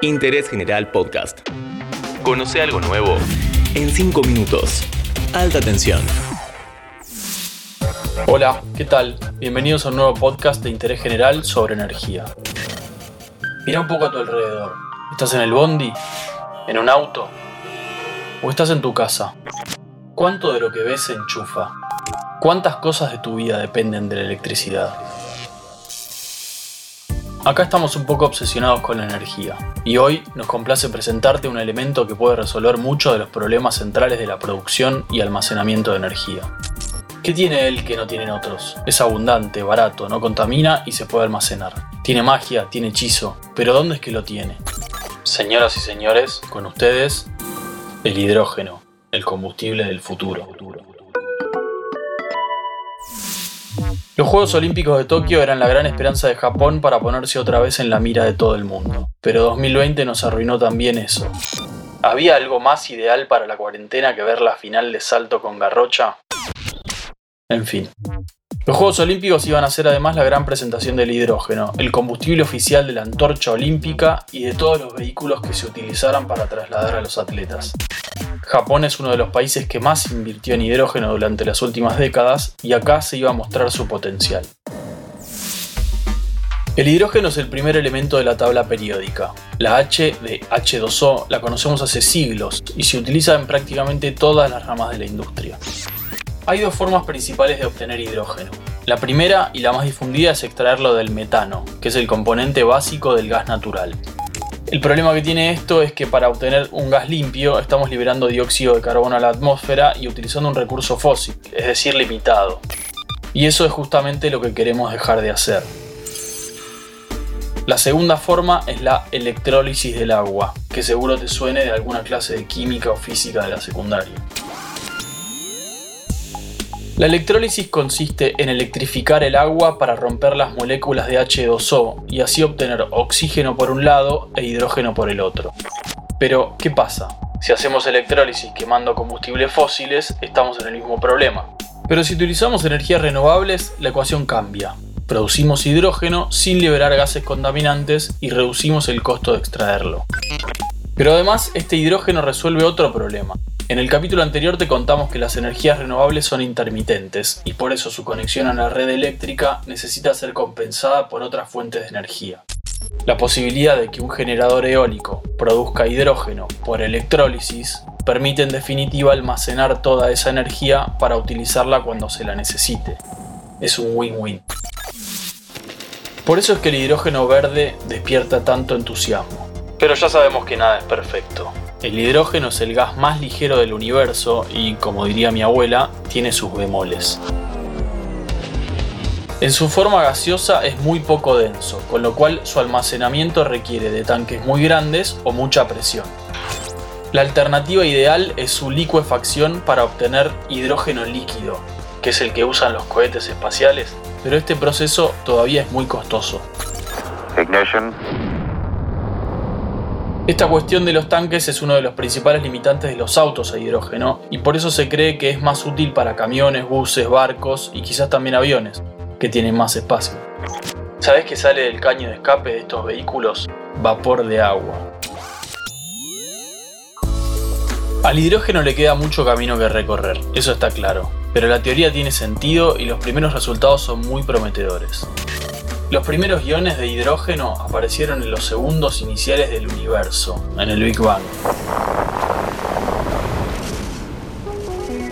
Interés General Podcast. Conoce algo nuevo en 5 minutos. Alta tensión. Hola, ¿qué tal? Bienvenidos a un nuevo podcast de interés general sobre energía. Mira un poco a tu alrededor. ¿Estás en el bondi? ¿En un auto? ¿O estás en tu casa? ¿Cuánto de lo que ves se enchufa? ¿Cuántas cosas de tu vida dependen de la electricidad? Acá estamos un poco obsesionados con la energía, y hoy nos complace presentarte un elemento que puede resolver muchos de los problemas centrales de la producción y almacenamiento de energía. ¿Qué tiene él que no tienen otros? Es abundante, barato, no contamina y se puede almacenar. Tiene magia, tiene hechizo, pero ¿dónde es que lo tiene? Señoras y señores, con ustedes, el hidrógeno, el combustible del futuro. Los Juegos Olímpicos de Tokio eran la gran esperanza de Japón para ponerse otra vez en la mira de todo el mundo, pero 2020 nos arruinó también eso. ¿Había algo más ideal para la cuarentena que ver la final de salto con garrocha? En fin. Los Juegos Olímpicos iban a ser además la gran presentación del hidrógeno, el combustible oficial de la antorcha olímpica y de todos los vehículos que se utilizaran para trasladar a los atletas. Japón es uno de los países que más invirtió en hidrógeno durante las últimas décadas y acá se iba a mostrar su potencial. El hidrógeno es el primer elemento de la tabla periódica. La H de H2O la conocemos hace siglos y se utiliza en prácticamente todas las ramas de la industria. Hay dos formas principales de obtener hidrógeno. La primera y la más difundida es extraerlo del metano, que es el componente básico del gas natural. El problema que tiene esto es que para obtener un gas limpio estamos liberando dióxido de carbono a la atmósfera y utilizando un recurso fósil, es decir, limitado. Y eso es justamente lo que queremos dejar de hacer. La segunda forma es la electrólisis del agua, que seguro te suene de alguna clase de química o física de la secundaria. La electrólisis consiste en electrificar el agua para romper las moléculas de H2O y así obtener oxígeno por un lado e hidrógeno por el otro. Pero, ¿qué pasa? Si hacemos electrólisis quemando combustibles fósiles, estamos en el mismo problema. Pero si utilizamos energías renovables, la ecuación cambia. Producimos hidrógeno sin liberar gases contaminantes y reducimos el costo de extraerlo. Pero además, este hidrógeno resuelve otro problema, en el capítulo anterior te contamos que las energías renovables son intermitentes y por eso su conexión a la red eléctrica necesita ser compensada por otras fuentes de energía. La posibilidad de que un generador eólico produzca hidrógeno por electrólisis permite en definitiva almacenar toda esa energía para utilizarla cuando se la necesite. Es un win-win. Por eso es que el hidrógeno verde despierta tanto entusiasmo. Pero ya sabemos que nada es perfecto. El hidrógeno es el gas más ligero del universo y, como diría mi abuela, tiene sus bemoles. En su forma gaseosa es muy poco denso, con lo cual su almacenamiento requiere de tanques muy grandes o mucha presión. La alternativa ideal es su licuefacción para obtener hidrógeno líquido, que es el que usan los cohetes espaciales, pero este proceso todavía es muy costoso. Esta cuestión de los tanques es uno de los principales limitantes de los autos a hidrógeno y por eso se cree que es más útil para camiones, buses, barcos y quizás también aviones, que tienen más espacio. ¿Sabes qué sale del caño de escape de estos vehículos? Vapor de agua. Al hidrógeno le queda mucho camino que recorrer, eso está claro, pero la teoría tiene sentido y los primeros resultados son muy prometedores. Los primeros iones de hidrógeno aparecieron en los segundos iniciales del universo, en el Big Bang.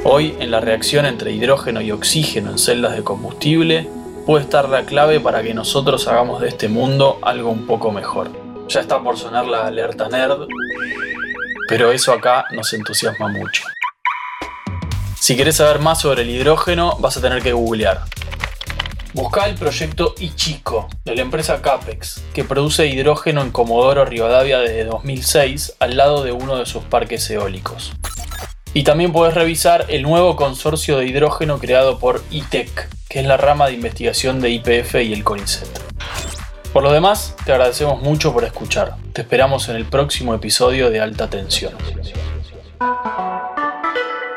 Hoy, en la reacción entre hidrógeno y oxígeno en celdas de combustible, puede estar la clave para que nosotros hagamos de este mundo algo un poco mejor. Ya está por sonar la alerta nerd, pero eso acá nos entusiasma mucho. Si querés saber más sobre el hidrógeno, vas a tener que googlear. Busca el proyecto Ichico de la empresa Capex, que produce hidrógeno en Comodoro Rivadavia desde 2006 al lado de uno de sus parques eólicos. Y también puedes revisar el nuevo consorcio de hidrógeno creado por ITEC, que es la rama de investigación de IPF y el CONICET. Por lo demás, te agradecemos mucho por escuchar. Te esperamos en el próximo episodio de Alta Tensión.